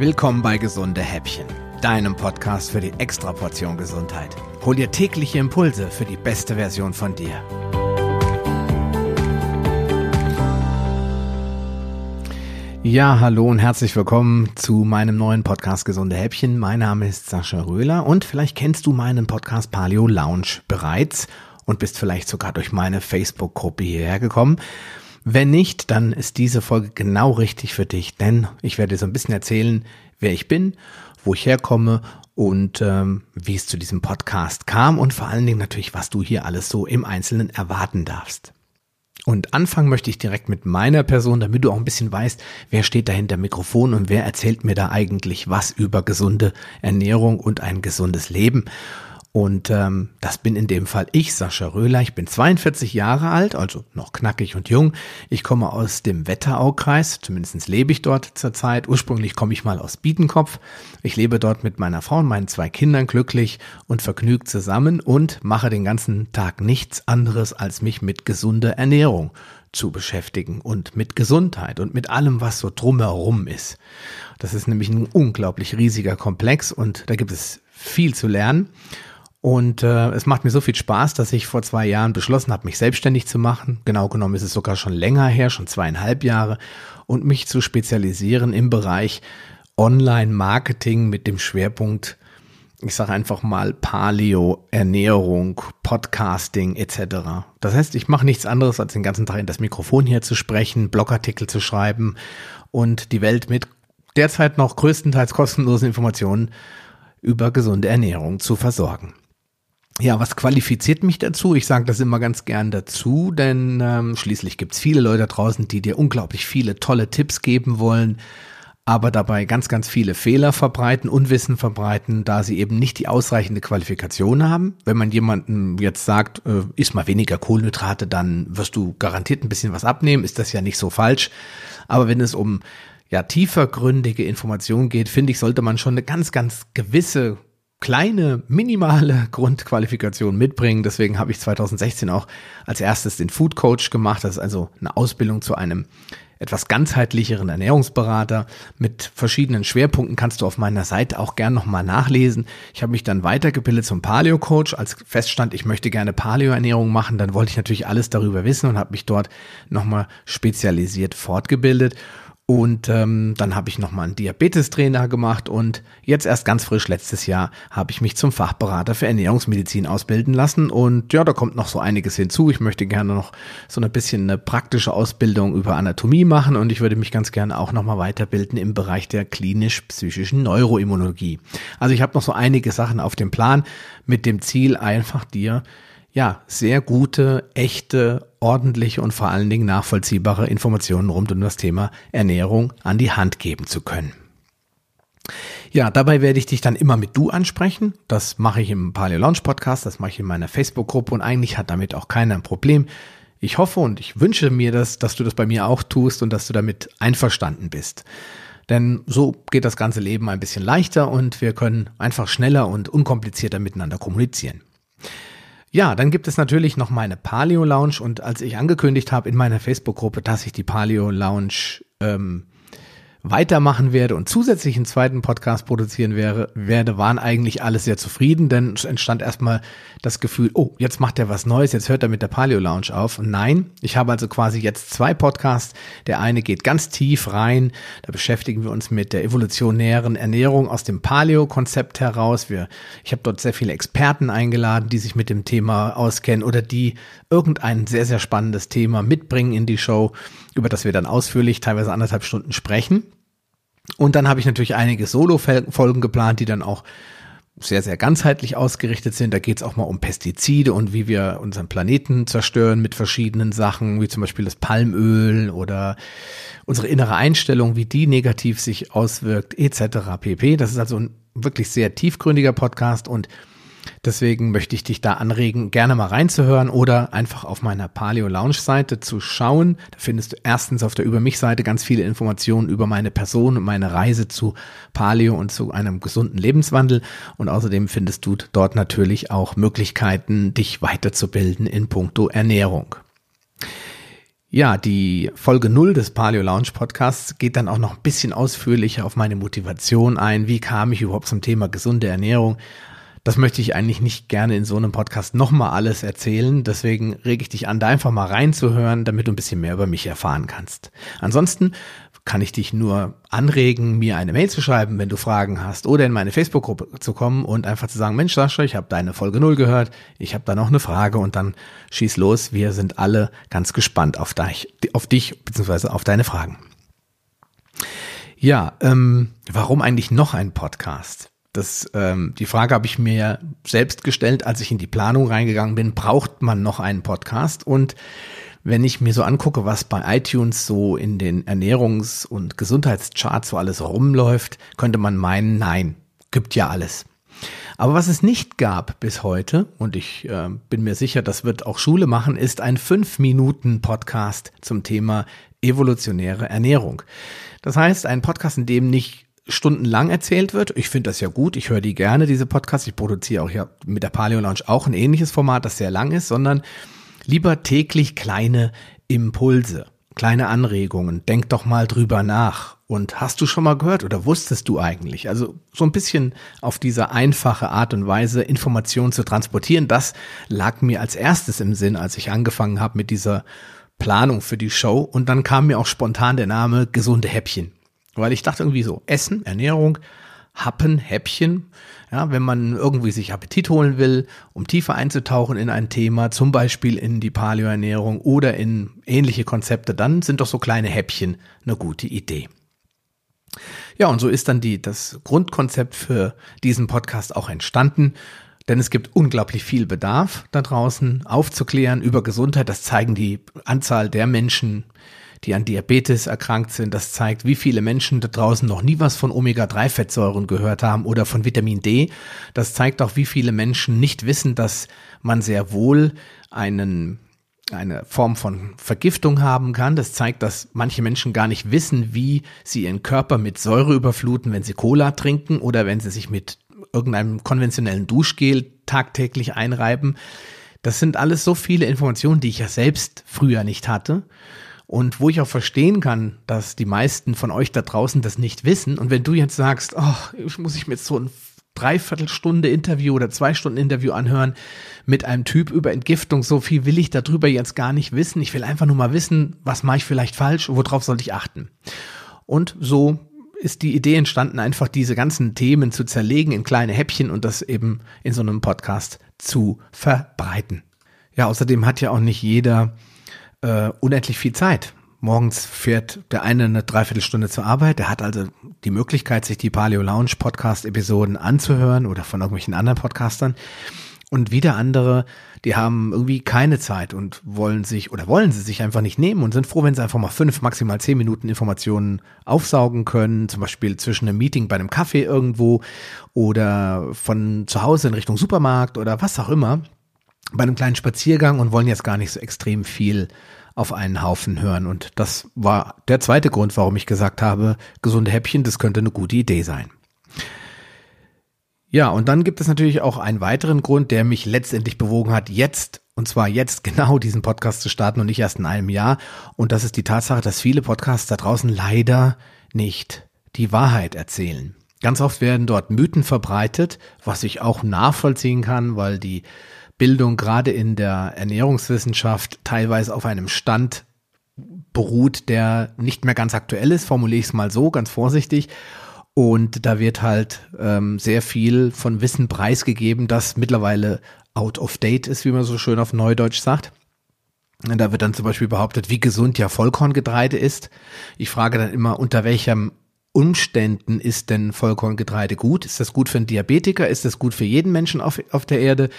Willkommen bei Gesunde Häppchen, deinem Podcast für die Extraportion Gesundheit. Hol dir tägliche Impulse für die beste Version von dir. Ja, hallo und herzlich willkommen zu meinem neuen Podcast Gesunde Häppchen. Mein Name ist Sascha Röhler und vielleicht kennst du meinen Podcast Paleo Lounge bereits und bist vielleicht sogar durch meine Facebook-Gruppe hierher gekommen. Wenn nicht, dann ist diese Folge genau richtig für dich, denn ich werde dir so ein bisschen erzählen, wer ich bin, wo ich herkomme und ähm, wie es zu diesem Podcast kam und vor allen Dingen natürlich, was du hier alles so im Einzelnen erwarten darfst. Und anfangen möchte ich direkt mit meiner Person, damit du auch ein bisschen weißt, wer steht da hinter Mikrofon und wer erzählt mir da eigentlich was über gesunde Ernährung und ein gesundes Leben. Und ähm, das bin in dem Fall ich, Sascha Röhler. Ich bin 42 Jahre alt, also noch knackig und jung. Ich komme aus dem Wetteraukreis, zumindest lebe ich dort zurzeit. Ursprünglich komme ich mal aus Biedenkopf. Ich lebe dort mit meiner Frau und meinen zwei Kindern glücklich und vergnügt zusammen und mache den ganzen Tag nichts anderes, als mich mit gesunder Ernährung zu beschäftigen und mit Gesundheit und mit allem, was so drumherum ist. Das ist nämlich ein unglaublich riesiger Komplex und da gibt es viel zu lernen. Und äh, es macht mir so viel Spaß, dass ich vor zwei Jahren beschlossen habe, mich selbstständig zu machen. Genau genommen ist es sogar schon länger her, schon zweieinhalb Jahre, und mich zu spezialisieren im Bereich Online-Marketing mit dem Schwerpunkt, ich sage einfach mal Paleo, Ernährung, Podcasting etc. Das heißt, ich mache nichts anderes, als den ganzen Tag in das Mikrofon hier zu sprechen, Blogartikel zu schreiben und die Welt mit derzeit noch größtenteils kostenlosen Informationen über gesunde Ernährung zu versorgen. Ja, was qualifiziert mich dazu? Ich sage das immer ganz gern dazu, denn ähm, schließlich gibt's viele Leute draußen, die dir unglaublich viele tolle Tipps geben wollen, aber dabei ganz, ganz viele Fehler verbreiten, Unwissen verbreiten, da sie eben nicht die ausreichende Qualifikation haben. Wenn man jemandem jetzt sagt, äh, isst mal weniger Kohlenhydrate, dann wirst du garantiert ein bisschen was abnehmen, ist das ja nicht so falsch. Aber wenn es um ja tiefergründige Informationen geht, finde ich, sollte man schon eine ganz, ganz gewisse kleine, minimale Grundqualifikation mitbringen. Deswegen habe ich 2016 auch als erstes den Food Coach gemacht. Das ist also eine Ausbildung zu einem etwas ganzheitlicheren Ernährungsberater mit verschiedenen Schwerpunkten kannst du auf meiner Seite auch gern nochmal nachlesen. Ich habe mich dann weitergebildet zum Paleo Coach, als feststand, ich möchte gerne Paleo Ernährung machen, dann wollte ich natürlich alles darüber wissen und habe mich dort nochmal spezialisiert fortgebildet und ähm, dann habe ich nochmal einen Diabetes-Trainer gemacht und jetzt erst ganz frisch letztes Jahr habe ich mich zum Fachberater für Ernährungsmedizin ausbilden lassen. Und ja, da kommt noch so einiges hinzu. Ich möchte gerne noch so ein bisschen eine praktische Ausbildung über Anatomie machen und ich würde mich ganz gerne auch nochmal weiterbilden im Bereich der klinisch-psychischen Neuroimmunologie. Also ich habe noch so einige Sachen auf dem Plan mit dem Ziel, einfach dir ja, sehr gute, echte, ordentliche und vor allen Dingen nachvollziehbare Informationen rund um das Thema Ernährung an die Hand geben zu können. Ja, dabei werde ich dich dann immer mit du ansprechen. Das mache ich im Paleo Launch Podcast, das mache ich in meiner Facebook-Gruppe und eigentlich hat damit auch keiner ein Problem. Ich hoffe und ich wünsche mir das, dass du das bei mir auch tust und dass du damit einverstanden bist. Denn so geht das ganze Leben ein bisschen leichter und wir können einfach schneller und unkomplizierter miteinander kommunizieren. Ja, dann gibt es natürlich noch meine Paleo Lounge und als ich angekündigt habe in meiner Facebook-Gruppe, dass ich die Paleo Lounge ähm, weitermachen werde und zusätzlich einen zweiten Podcast produzieren wäre, werde, waren eigentlich alle sehr zufrieden, denn es entstand erstmal das Gefühl, oh, jetzt macht er was Neues, jetzt hört er mit der Paleo Lounge auf. Nein, ich habe also quasi jetzt zwei Podcasts. Der eine geht ganz tief rein, da beschäftigen wir uns mit der evolutionären Ernährung aus dem Paleo-Konzept heraus. Wir, ich habe dort sehr viele Experten eingeladen, die sich mit dem Thema auskennen oder die irgendein sehr, sehr spannendes Thema mitbringen in die Show, über das wir dann ausführlich, teilweise anderthalb Stunden sprechen. Und dann habe ich natürlich einige Solo-Folgen geplant, die dann auch sehr, sehr ganzheitlich ausgerichtet sind. Da geht es auch mal um Pestizide und wie wir unseren Planeten zerstören mit verschiedenen Sachen, wie zum Beispiel das Palmöl oder unsere innere Einstellung, wie die negativ sich auswirkt, etc. pp. Das ist also ein wirklich sehr tiefgründiger Podcast und Deswegen möchte ich dich da anregen, gerne mal reinzuhören oder einfach auf meiner Paleo Lounge Seite zu schauen. Da findest du erstens auf der Über mich Seite ganz viele Informationen über meine Person und meine Reise zu Paleo und zu einem gesunden Lebenswandel. Und außerdem findest du dort natürlich auch Möglichkeiten, dich weiterzubilden in puncto Ernährung. Ja, die Folge 0 des Paleo Lounge Podcasts geht dann auch noch ein bisschen ausführlicher auf meine Motivation ein. Wie kam ich überhaupt zum Thema gesunde Ernährung? Das möchte ich eigentlich nicht gerne in so einem Podcast nochmal alles erzählen. Deswegen rege ich dich an, da einfach mal reinzuhören, damit du ein bisschen mehr über mich erfahren kannst. Ansonsten kann ich dich nur anregen, mir eine Mail zu schreiben, wenn du Fragen hast oder in meine Facebook-Gruppe zu kommen und einfach zu sagen, Mensch Sascha, ich habe deine Folge 0 gehört, ich habe da noch eine Frage und dann schieß los. Wir sind alle ganz gespannt auf dich, auf dich bzw. auf deine Fragen. Ja, ähm, warum eigentlich noch ein Podcast? Das, ähm, die Frage habe ich mir selbst gestellt, als ich in die Planung reingegangen bin. Braucht man noch einen Podcast? Und wenn ich mir so angucke, was bei iTunes so in den Ernährungs- und Gesundheitscharts so alles rumläuft, könnte man meinen, nein, gibt ja alles. Aber was es nicht gab bis heute, und ich äh, bin mir sicher, das wird auch Schule machen, ist ein 5-Minuten-Podcast zum Thema evolutionäre Ernährung. Das heißt, ein Podcast, in dem nicht stundenlang erzählt wird. Ich finde das ja gut. Ich höre die gerne, diese Podcasts. Ich produziere auch ja mit der Paleo Lounge auch ein ähnliches Format, das sehr lang ist, sondern Lieber täglich kleine Impulse, kleine Anregungen. Denk doch mal drüber nach. Und hast du schon mal gehört oder wusstest du eigentlich? Also so ein bisschen auf diese einfache Art und Weise Informationen zu transportieren, das lag mir als erstes im Sinn, als ich angefangen habe mit dieser Planung für die Show. Und dann kam mir auch spontan der Name gesunde Häppchen. Weil ich dachte irgendwie so, Essen, Ernährung, Happen, Häppchen, ja, wenn man irgendwie sich Appetit holen will, um tiefer einzutauchen in ein Thema, zum Beispiel in die Paleoernährung oder in ähnliche Konzepte, dann sind doch so kleine Häppchen eine gute Idee. Ja, und so ist dann die, das Grundkonzept für diesen Podcast auch entstanden. Denn es gibt unglaublich viel Bedarf da draußen aufzuklären über Gesundheit. Das zeigen die Anzahl der Menschen, die an Diabetes erkrankt sind. Das zeigt, wie viele Menschen da draußen noch nie was von Omega-3-Fettsäuren gehört haben oder von Vitamin D. Das zeigt auch, wie viele Menschen nicht wissen, dass man sehr wohl einen eine Form von Vergiftung haben kann. Das zeigt, dass manche Menschen gar nicht wissen, wie sie ihren Körper mit Säure überfluten, wenn sie Cola trinken oder wenn sie sich mit irgendeinem konventionellen Duschgel tagtäglich einreiben. Das sind alles so viele Informationen, die ich ja selbst früher nicht hatte und wo ich auch verstehen kann, dass die meisten von euch da draußen das nicht wissen. Und wenn du jetzt sagst, oh, ich muss ich mir jetzt so ein Dreiviertelstunde Interview oder zwei Stunden Interview anhören mit einem Typ über Entgiftung, so viel will ich darüber jetzt gar nicht wissen. Ich will einfach nur mal wissen, was mache ich vielleicht falsch, worauf sollte ich achten. Und so ist die Idee entstanden, einfach diese ganzen Themen zu zerlegen in kleine Häppchen und das eben in so einem Podcast zu verbreiten. Ja, außerdem hat ja auch nicht jeder äh, unendlich viel Zeit. Morgens fährt der eine eine Dreiviertelstunde zur Arbeit. Der hat also die Möglichkeit, sich die Paleo Lounge Podcast Episoden anzuhören oder von irgendwelchen anderen Podcastern. Und wieder andere, die haben irgendwie keine Zeit und wollen sich oder wollen sie sich einfach nicht nehmen und sind froh, wenn sie einfach mal fünf, maximal zehn Minuten Informationen aufsaugen können. Zum Beispiel zwischen einem Meeting bei einem Kaffee irgendwo oder von zu Hause in Richtung Supermarkt oder was auch immer bei einem kleinen Spaziergang und wollen jetzt gar nicht so extrem viel auf einen Haufen hören. Und das war der zweite Grund, warum ich gesagt habe, gesunde Häppchen, das könnte eine gute Idee sein. Ja, und dann gibt es natürlich auch einen weiteren Grund, der mich letztendlich bewogen hat, jetzt, und zwar jetzt genau diesen Podcast zu starten und nicht erst in einem Jahr. Und das ist die Tatsache, dass viele Podcasts da draußen leider nicht die Wahrheit erzählen. Ganz oft werden dort Mythen verbreitet, was ich auch nachvollziehen kann, weil die Bildung gerade in der Ernährungswissenschaft teilweise auf einem Stand beruht, der nicht mehr ganz aktuell ist, formuliere ich es mal so, ganz vorsichtig. Und da wird halt ähm, sehr viel von Wissen preisgegeben, das mittlerweile out of date ist, wie man so schön auf Neudeutsch sagt. Und da wird dann zum Beispiel behauptet, wie gesund ja Vollkorngetreide ist. Ich frage dann immer, unter welchem Umständen ist denn Vollkorngetreide gut? Ist das gut für einen Diabetiker? Ist das gut für jeden Menschen auf, auf der Erde?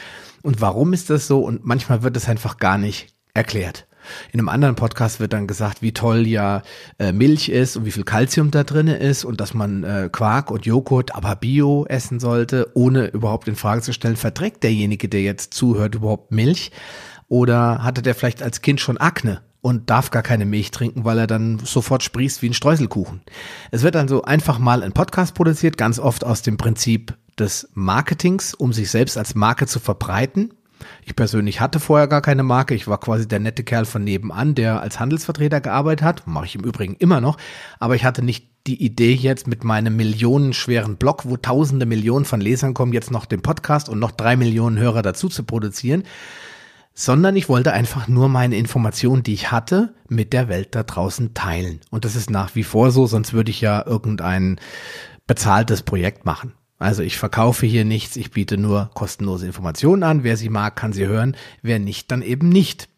Und warum ist das so? Und manchmal wird es einfach gar nicht erklärt. In einem anderen Podcast wird dann gesagt, wie toll ja äh, Milch ist und wie viel Kalzium da drin ist und dass man äh, Quark und Joghurt, aber Bio essen sollte, ohne überhaupt in Frage zu stellen, verträgt derjenige, der jetzt zuhört, überhaupt Milch? Oder hatte der vielleicht als Kind schon Akne? Und darf gar keine Milch trinken, weil er dann sofort sprießt wie ein Streuselkuchen. Es wird also einfach mal ein Podcast produziert, ganz oft aus dem Prinzip des Marketings, um sich selbst als Marke zu verbreiten. Ich persönlich hatte vorher gar keine Marke. Ich war quasi der nette Kerl von nebenan, der als Handelsvertreter gearbeitet hat. Mache ich im Übrigen immer noch. Aber ich hatte nicht die Idee jetzt mit meinem millionenschweren Blog, wo tausende Millionen von Lesern kommen, jetzt noch den Podcast und noch drei Millionen Hörer dazu zu produzieren, sondern ich wollte einfach nur meine Informationen, die ich hatte, mit der Welt da draußen teilen. Und das ist nach wie vor so, sonst würde ich ja irgendein bezahltes Projekt machen. Also ich verkaufe hier nichts, ich biete nur kostenlose Informationen an. Wer sie mag, kann sie hören. Wer nicht, dann eben nicht.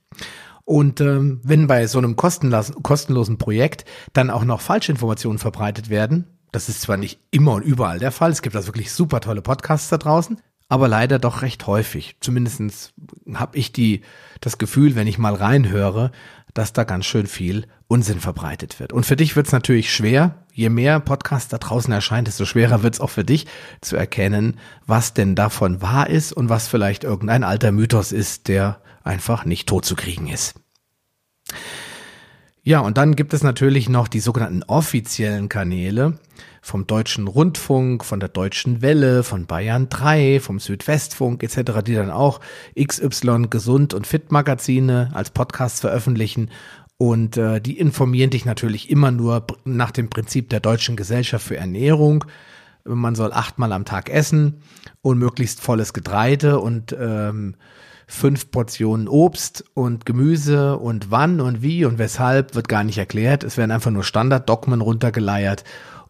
Und ähm, wenn bei so einem kostenlosen Projekt dann auch noch Falschinformationen verbreitet werden, das ist zwar nicht immer und überall der Fall, es gibt also wirklich super tolle Podcasts da draußen, aber leider doch recht häufig. Zumindestens habe ich die, das Gefühl, wenn ich mal reinhöre, dass da ganz schön viel Unsinn verbreitet wird. Und für dich wird es natürlich schwer, je mehr Podcasts da draußen erscheint, desto schwerer wird es auch für dich zu erkennen, was denn davon wahr ist und was vielleicht irgendein alter Mythos ist, der einfach nicht tot zu kriegen ist. Ja, und dann gibt es natürlich noch die sogenannten offiziellen Kanäle vom Deutschen Rundfunk, von der Deutschen Welle, von Bayern 3, vom Südwestfunk etc., die dann auch XY Gesund und Fit Magazine als Podcasts veröffentlichen und äh, die informieren dich natürlich immer nur nach dem Prinzip der Deutschen Gesellschaft für Ernährung. Man soll achtmal am Tag essen und möglichst volles Getreide und ähm, fünf Portionen Obst und Gemüse und wann und wie und weshalb wird gar nicht erklärt. Es werden einfach nur Standarddogmen runtergeleiert.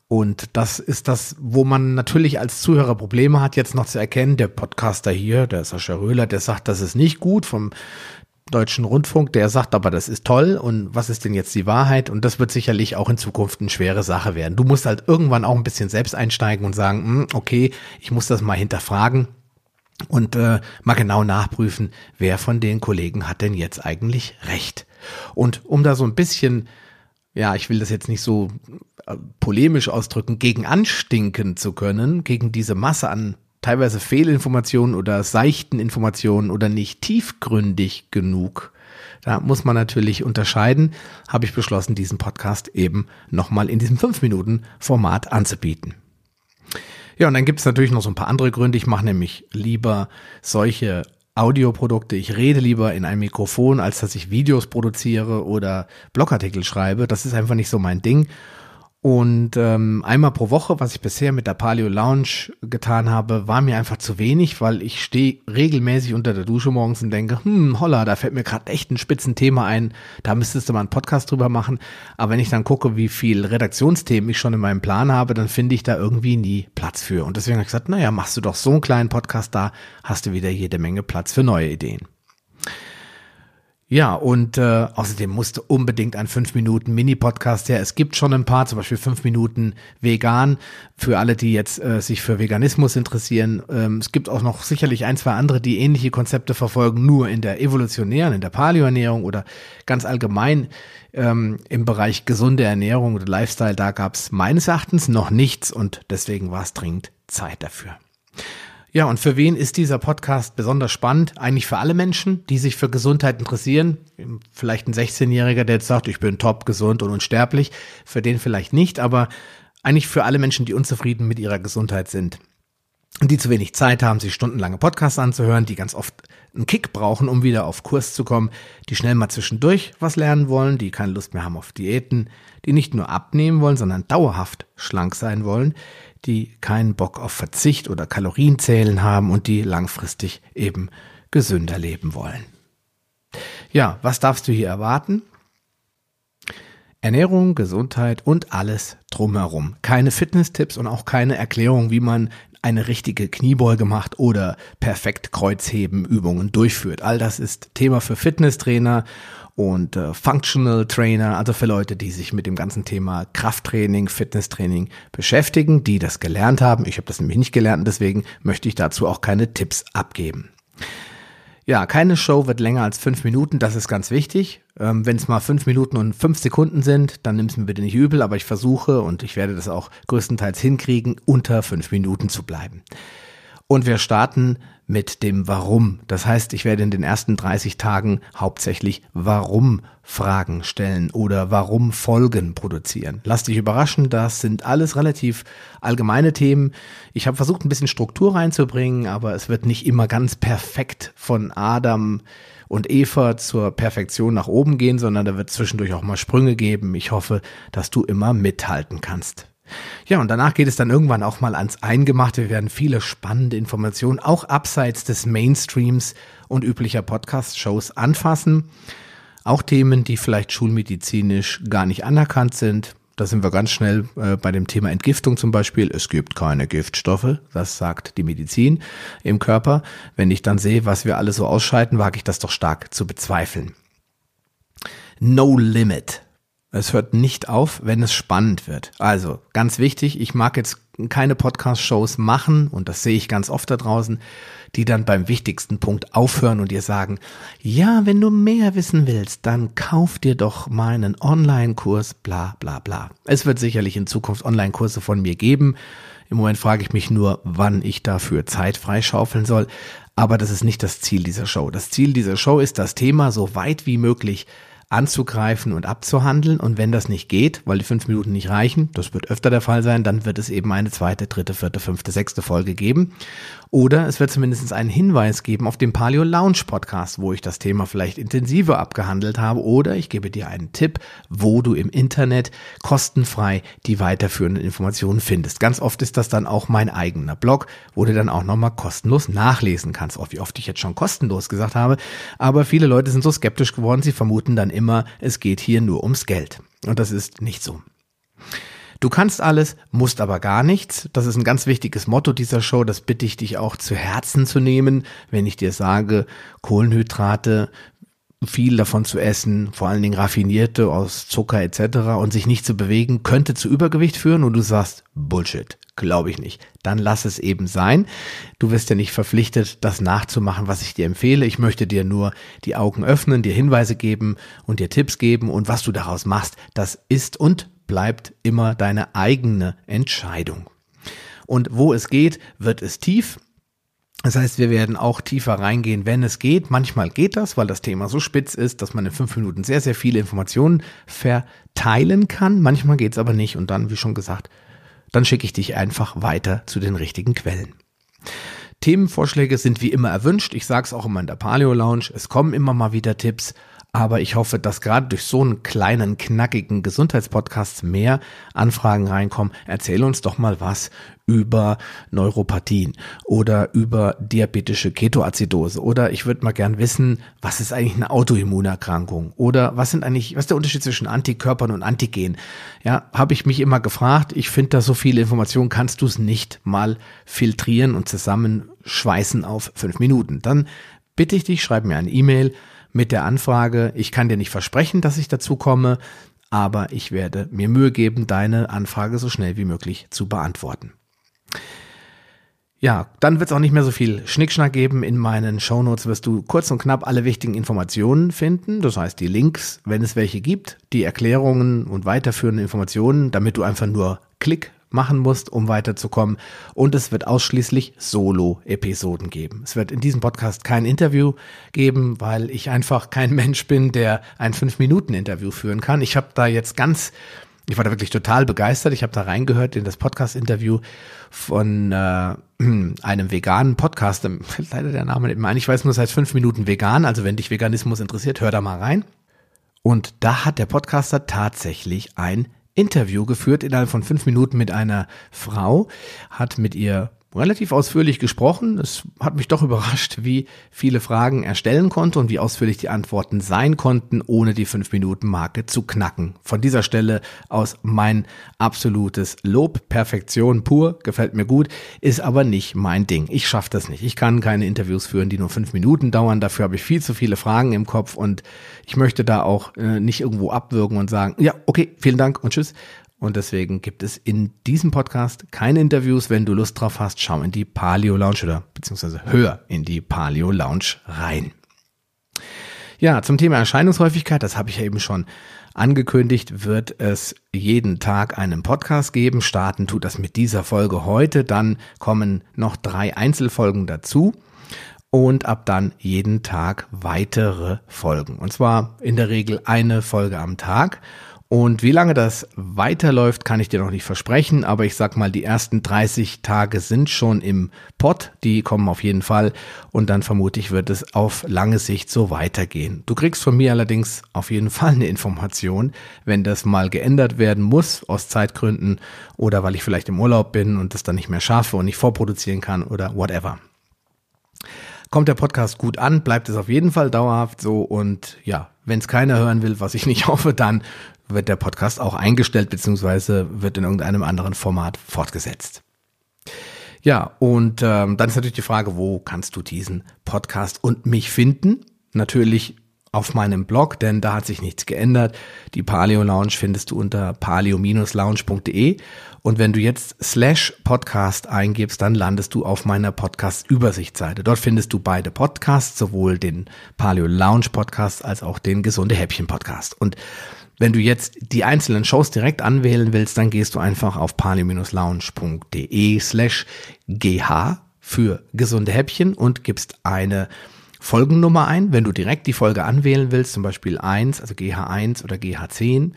Und das ist das, wo man natürlich als Zuhörer Probleme hat, jetzt noch zu erkennen. Der Podcaster hier, der Sascha Röhler, der sagt, das ist nicht gut. Vom Deutschen Rundfunk, der sagt aber, das ist toll und was ist denn jetzt die Wahrheit? Und das wird sicherlich auch in Zukunft eine schwere Sache werden. Du musst halt irgendwann auch ein bisschen selbst einsteigen und sagen, hm, okay, ich muss das mal hinterfragen und äh, mal genau nachprüfen, wer von den Kollegen hat denn jetzt eigentlich recht. Und um da so ein bisschen, ja, ich will das jetzt nicht so äh, polemisch ausdrücken, gegen anstinken zu können, gegen diese Masse an teilweise Fehlinformationen oder seichten Informationen oder nicht tiefgründig genug. Da muss man natürlich unterscheiden, habe ich beschlossen, diesen Podcast eben nochmal in diesem 5-Minuten-Format anzubieten. Ja, und dann gibt es natürlich noch so ein paar andere Gründe. Ich mache nämlich lieber solche Audioprodukte. Ich rede lieber in ein Mikrofon, als dass ich Videos produziere oder Blogartikel schreibe. Das ist einfach nicht so mein Ding. Und ähm, einmal pro Woche, was ich bisher mit der Paleo Lounge getan habe, war mir einfach zu wenig, weil ich stehe regelmäßig unter der Dusche morgens und denke, hm, holla, da fällt mir gerade echt ein Spitzenthema ein, da müsstest du mal einen Podcast drüber machen. Aber wenn ich dann gucke, wie viel Redaktionsthemen ich schon in meinem Plan habe, dann finde ich da irgendwie nie Platz für. Und deswegen habe ich gesagt, naja, machst du doch so einen kleinen Podcast da, hast du wieder jede Menge Platz für neue Ideen. Ja, und äh, außerdem musste unbedingt ein 5 Minuten Mini-Podcast her. Es gibt schon ein paar, zum Beispiel 5 Minuten vegan, für alle, die jetzt äh, sich für Veganismus interessieren. Ähm, es gibt auch noch sicherlich ein, zwei andere, die ähnliche Konzepte verfolgen, nur in der evolutionären, in der Paleoernährung oder ganz allgemein ähm, im Bereich gesunde Ernährung oder Lifestyle. Da gab es meines Erachtens noch nichts und deswegen war es dringend Zeit dafür. Ja, und für wen ist dieser Podcast besonders spannend? Eigentlich für alle Menschen, die sich für Gesundheit interessieren. Vielleicht ein 16-Jähriger, der jetzt sagt, ich bin top, gesund und unsterblich. Für den vielleicht nicht, aber eigentlich für alle Menschen, die unzufrieden mit ihrer Gesundheit sind. Die zu wenig Zeit haben, sich stundenlange Podcasts anzuhören, die ganz oft einen Kick brauchen, um wieder auf Kurs zu kommen, die schnell mal zwischendurch was lernen wollen, die keine Lust mehr haben auf Diäten, die nicht nur abnehmen wollen, sondern dauerhaft schlank sein wollen, die keinen Bock auf Verzicht oder Kalorienzählen haben und die langfristig eben gesünder leben wollen. Ja, was darfst du hier erwarten? Ernährung, Gesundheit und alles drumherum. Keine Fitnesstipps und auch keine Erklärung, wie man eine richtige Kniebeuge macht oder perfekt Kreuzheben-Übungen durchführt. All das ist Thema für Fitnesstrainer und äh, Functional Trainer, also für Leute, die sich mit dem ganzen Thema Krafttraining, Fitnesstraining beschäftigen, die das gelernt haben. Ich habe das nämlich nicht gelernt und deswegen möchte ich dazu auch keine Tipps abgeben. Ja, keine Show wird länger als fünf Minuten, das ist ganz wichtig. Ähm, Wenn es mal fünf Minuten und fünf Sekunden sind, dann nimm es mir bitte nicht übel, aber ich versuche und ich werde das auch größtenteils hinkriegen, unter fünf Minuten zu bleiben. Und wir starten mit dem Warum. Das heißt, ich werde in den ersten 30 Tagen hauptsächlich Warum-Fragen stellen oder Warum-Folgen produzieren. Lass dich überraschen, das sind alles relativ allgemeine Themen. Ich habe versucht, ein bisschen Struktur reinzubringen, aber es wird nicht immer ganz perfekt von Adam und Eva zur Perfektion nach oben gehen, sondern da wird zwischendurch auch mal Sprünge geben. Ich hoffe, dass du immer mithalten kannst. Ja, und danach geht es dann irgendwann auch mal ans Eingemachte. Wir werden viele spannende Informationen auch abseits des Mainstreams und üblicher Podcast-Shows anfassen. Auch Themen, die vielleicht schulmedizinisch gar nicht anerkannt sind. Da sind wir ganz schnell äh, bei dem Thema Entgiftung zum Beispiel. Es gibt keine Giftstoffe, das sagt die Medizin im Körper. Wenn ich dann sehe, was wir alle so ausscheiden, wage ich das doch stark zu bezweifeln. No Limit es hört nicht auf, wenn es spannend wird. Also ganz wichtig, ich mag jetzt keine Podcast-Shows machen, und das sehe ich ganz oft da draußen, die dann beim wichtigsten Punkt aufhören und dir sagen, ja, wenn du mehr wissen willst, dann kauf dir doch meinen Online-Kurs, bla bla bla. Es wird sicherlich in Zukunft Online-Kurse von mir geben. Im Moment frage ich mich nur, wann ich dafür Zeit freischaufeln soll. Aber das ist nicht das Ziel dieser Show. Das Ziel dieser Show ist, das Thema so weit wie möglich anzugreifen und abzuhandeln. Und wenn das nicht geht, weil die fünf Minuten nicht reichen, das wird öfter der Fall sein, dann wird es eben eine zweite, dritte, vierte, fünfte, sechste Folge geben. Oder es wird zumindest einen Hinweis geben auf dem Paleo Lounge Podcast, wo ich das Thema vielleicht intensiver abgehandelt habe. Oder ich gebe dir einen Tipp, wo du im Internet kostenfrei die weiterführenden Informationen findest. Ganz oft ist das dann auch mein eigener Blog, wo du dann auch nochmal kostenlos nachlesen kannst. Oh, wie oft ich jetzt schon kostenlos gesagt habe. Aber viele Leute sind so skeptisch geworden, sie vermuten dann immer, es geht hier nur ums Geld. Und das ist nicht so. Du kannst alles, musst aber gar nichts. Das ist ein ganz wichtiges Motto dieser Show. Das bitte ich dich auch zu Herzen zu nehmen, wenn ich dir sage, Kohlenhydrate, viel davon zu essen, vor allen Dingen raffinierte aus Zucker etc. und sich nicht zu bewegen, könnte zu Übergewicht führen und du sagst Bullshit, glaube ich nicht. Dann lass es eben sein. Du wirst ja nicht verpflichtet, das nachzumachen, was ich dir empfehle. Ich möchte dir nur die Augen öffnen, dir Hinweise geben und dir Tipps geben und was du daraus machst, das ist und bleibt immer deine eigene Entscheidung. Und wo es geht, wird es tief. Das heißt, wir werden auch tiefer reingehen, wenn es geht. Manchmal geht das, weil das Thema so spitz ist, dass man in fünf Minuten sehr, sehr viele Informationen verteilen kann. Manchmal geht es aber nicht. Und dann, wie schon gesagt, dann schicke ich dich einfach weiter zu den richtigen Quellen. Themenvorschläge sind wie immer erwünscht. Ich sage es auch immer in der Paleo Lounge. Es kommen immer mal wieder Tipps. Aber ich hoffe, dass gerade durch so einen kleinen, knackigen Gesundheitspodcast mehr Anfragen reinkommen. Erzähl uns doch mal was über Neuropathien oder über diabetische Ketoazidose oder ich würde mal gern wissen, was ist eigentlich eine Autoimmunerkrankung oder was sind eigentlich, was ist der Unterschied zwischen Antikörpern und Antigen? Ja, habe ich mich immer gefragt. Ich finde da so viele Informationen, kannst du es nicht mal filtrieren und zusammenschweißen auf fünf Minuten? Dann bitte ich dich, schreib mir eine E-Mail mit der Anfrage. Ich kann dir nicht versprechen, dass ich dazu komme, aber ich werde mir Mühe geben, deine Anfrage so schnell wie möglich zu beantworten. Ja, dann wird es auch nicht mehr so viel Schnickschnack geben. In meinen Shownotes wirst du kurz und knapp alle wichtigen Informationen finden. Das heißt, die Links, wenn es welche gibt, die Erklärungen und weiterführende Informationen, damit du einfach nur Klick machen musst, um weiterzukommen. Und es wird ausschließlich Solo-Episoden geben. Es wird in diesem Podcast kein Interview geben, weil ich einfach kein Mensch bin, der ein Fünf-Minuten-Interview führen kann. Ich habe da jetzt ganz, ich war da wirklich total begeistert. Ich habe da reingehört in das Podcast-Interview von äh, einem veganen Podcaster. Leider der Name nicht mehr ein. Ich weiß nur, seit fünf Minuten vegan. Also wenn dich Veganismus interessiert, hör da mal rein. Und da hat der Podcaster tatsächlich ein Interview geführt innerhalb von fünf Minuten mit einer Frau, hat mit ihr relativ ausführlich gesprochen. Es hat mich doch überrascht, wie viele Fragen er stellen konnte und wie ausführlich die Antworten sein konnten, ohne die 5-Minuten-Marke zu knacken. Von dieser Stelle aus mein absolutes Lob, Perfektion pur, gefällt mir gut, ist aber nicht mein Ding. Ich schaffe das nicht. Ich kann keine Interviews führen, die nur fünf Minuten dauern. Dafür habe ich viel zu viele Fragen im Kopf und ich möchte da auch äh, nicht irgendwo abwürgen und sagen, ja, okay, vielen Dank und tschüss, und deswegen gibt es in diesem Podcast keine Interviews. Wenn du Lust drauf hast, schau in die Paleo Lounge oder beziehungsweise hör in die Paleo Lounge rein. Ja, zum Thema Erscheinungshäufigkeit, das habe ich ja eben schon Angekündigt wird es jeden Tag einen Podcast geben. Starten tut das mit dieser Folge heute. Dann kommen noch drei Einzelfolgen dazu. Und ab dann jeden Tag weitere Folgen. Und zwar in der Regel eine Folge am Tag. Und wie lange das weiterläuft, kann ich dir noch nicht versprechen, aber ich sag mal, die ersten 30 Tage sind schon im Pot, die kommen auf jeden Fall und dann vermute ich, wird es auf lange Sicht so weitergehen. Du kriegst von mir allerdings auf jeden Fall eine Information, wenn das mal geändert werden muss aus Zeitgründen oder weil ich vielleicht im Urlaub bin und das dann nicht mehr schaffe und nicht vorproduzieren kann oder whatever. Kommt der Podcast gut an, bleibt es auf jeden Fall dauerhaft so und ja, wenn es keiner hören will, was ich nicht hoffe, dann wird der Podcast auch eingestellt beziehungsweise wird in irgendeinem anderen Format fortgesetzt. Ja, und ähm, dann ist natürlich die Frage, wo kannst du diesen Podcast und mich finden? Natürlich auf meinem Blog, denn da hat sich nichts geändert. Die Paleo Lounge findest du unter paleo-lounge.de und wenn du jetzt slash Podcast eingibst, dann landest du auf meiner Podcast-Übersichtsseite. Dort findest du beide Podcasts, sowohl den Paleo Lounge Podcast als auch den Gesunde Häppchen Podcast. Und wenn du jetzt die einzelnen Shows direkt anwählen willst, dann gehst du einfach auf palio-lounge.de slash gh für gesunde Häppchen und gibst eine Folgennummer ein. Wenn du direkt die Folge anwählen willst, zum Beispiel 1, also GH1 oder GH10.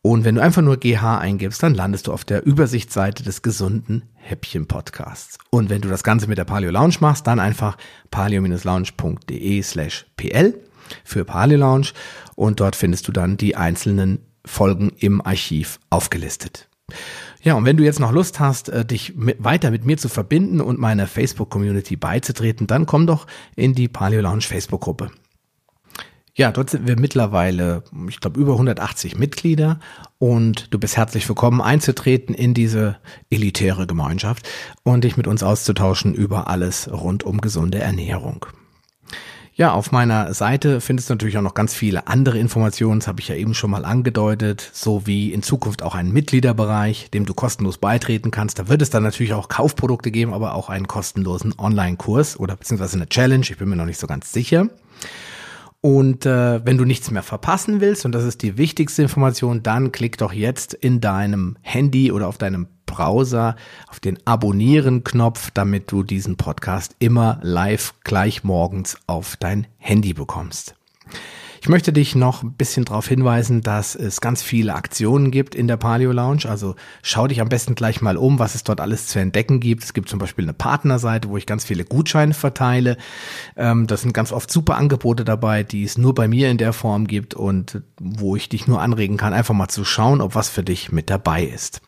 Und wenn du einfach nur GH eingibst, dann landest du auf der Übersichtsseite des gesunden Häppchen Podcasts. Und wenn du das Ganze mit der Paleo Lounge machst, dann einfach palio-lounge.de slash pl für Paleo Lounge und dort findest du dann die einzelnen Folgen im Archiv aufgelistet. Ja, und wenn du jetzt noch Lust hast, äh, dich mit, weiter mit mir zu verbinden und meiner Facebook-Community beizutreten, dann komm doch in die Paleo Lounge Facebook-Gruppe. Ja, dort sind wir mittlerweile, ich glaube, über 180 Mitglieder und du bist herzlich willkommen einzutreten in diese elitäre Gemeinschaft und dich mit uns auszutauschen über alles rund um gesunde Ernährung. Ja, auf meiner Seite findest du natürlich auch noch ganz viele andere Informationen, das habe ich ja eben schon mal angedeutet, so wie in Zukunft auch einen Mitgliederbereich, dem du kostenlos beitreten kannst. Da wird es dann natürlich auch Kaufprodukte geben, aber auch einen kostenlosen Online-Kurs oder beziehungsweise eine Challenge, ich bin mir noch nicht so ganz sicher. Und äh, wenn du nichts mehr verpassen willst, und das ist die wichtigste Information, dann klick doch jetzt in deinem Handy oder auf deinem Browser auf den Abonnieren-Knopf, damit du diesen Podcast immer live gleich morgens auf dein Handy bekommst. Ich möchte dich noch ein bisschen darauf hinweisen, dass es ganz viele Aktionen gibt in der Paleo Lounge. Also schau dich am besten gleich mal um, was es dort alles zu entdecken gibt. Es gibt zum Beispiel eine Partnerseite, wo ich ganz viele Gutscheine verteile. Ähm, das sind ganz oft super Angebote dabei, die es nur bei mir in der Form gibt und wo ich dich nur anregen kann, einfach mal zu schauen, ob was für dich mit dabei ist.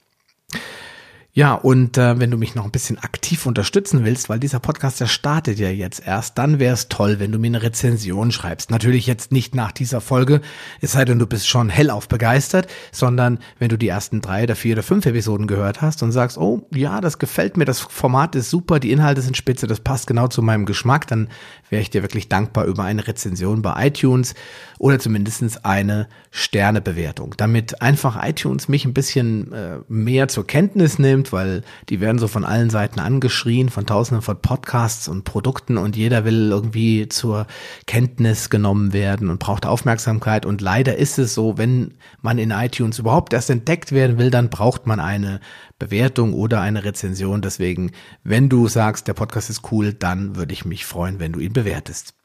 Ja, und äh, wenn du mich noch ein bisschen aktiv unterstützen willst, weil dieser Podcast, der startet ja jetzt erst, dann wäre es toll, wenn du mir eine Rezension schreibst. Natürlich jetzt nicht nach dieser Folge, es sei denn, du bist schon hellauf begeistert, sondern wenn du die ersten drei oder vier oder fünf Episoden gehört hast und sagst, oh ja, das gefällt mir, das Format ist super, die Inhalte sind spitze, das passt genau zu meinem Geschmack, dann wäre ich dir wirklich dankbar über eine Rezension bei iTunes oder zumindestens eine Sternebewertung, damit einfach iTunes mich ein bisschen äh, mehr zur Kenntnis nimmt, weil die werden so von allen Seiten angeschrien, von tausenden von Podcasts und Produkten und jeder will irgendwie zur Kenntnis genommen werden und braucht Aufmerksamkeit und leider ist es so, wenn man in iTunes überhaupt erst entdeckt werden will, dann braucht man eine Bewertung oder eine Rezension. Deswegen, wenn du sagst, der Podcast ist cool, dann würde ich mich freuen, wenn du ihn bewertest.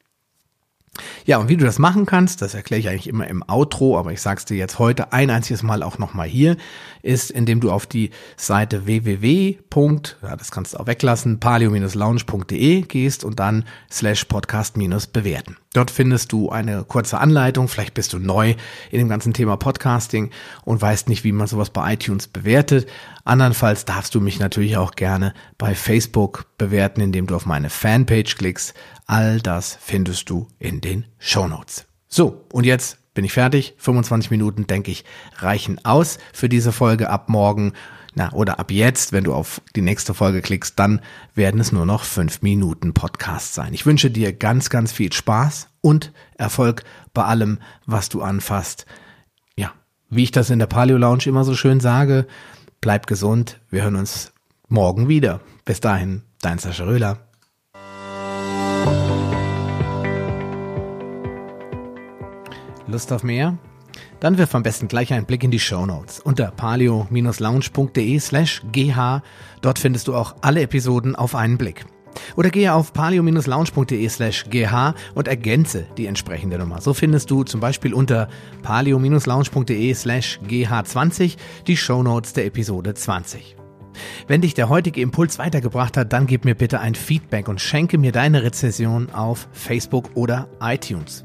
Ja, und wie du das machen kannst, das erkläre ich eigentlich immer im Outro, aber ich sag's dir jetzt heute ein einziges Mal auch nochmal hier, ist, indem du auf die Seite www. Ja, das kannst du auch weglassen, palio-lounge.de gehst und dann slash podcast bewerten. Dort findest du eine kurze Anleitung, vielleicht bist du neu in dem ganzen Thema Podcasting und weißt nicht, wie man sowas bei iTunes bewertet. Andernfalls darfst du mich natürlich auch gerne bei Facebook bewerten, indem du auf meine Fanpage klickst. All das findest du in den Show Notes. So, und jetzt bin ich fertig. 25 Minuten, denke ich, reichen aus für diese Folge ab morgen. Na, oder ab jetzt, wenn du auf die nächste Folge klickst, dann werden es nur noch fünf Minuten Podcast sein. Ich wünsche dir ganz, ganz viel Spaß und Erfolg bei allem, was du anfasst. Ja, wie ich das in der Paleo Lounge immer so schön sage, bleib gesund. Wir hören uns morgen wieder. Bis dahin, dein Sascha Röhler. Lust auf mehr? Dann wirf am besten gleich einen Blick in die Show Notes unter palio-lounge.de slash gh. Dort findest du auch alle Episoden auf einen Blick. Oder gehe auf palio-lounge.de slash gh und ergänze die entsprechende Nummer. So findest du zum Beispiel unter palio-lounge.de slash gh20 die Shownotes der Episode 20. Wenn dich der heutige Impuls weitergebracht hat, dann gib mir bitte ein Feedback und schenke mir deine Rezession auf Facebook oder iTunes.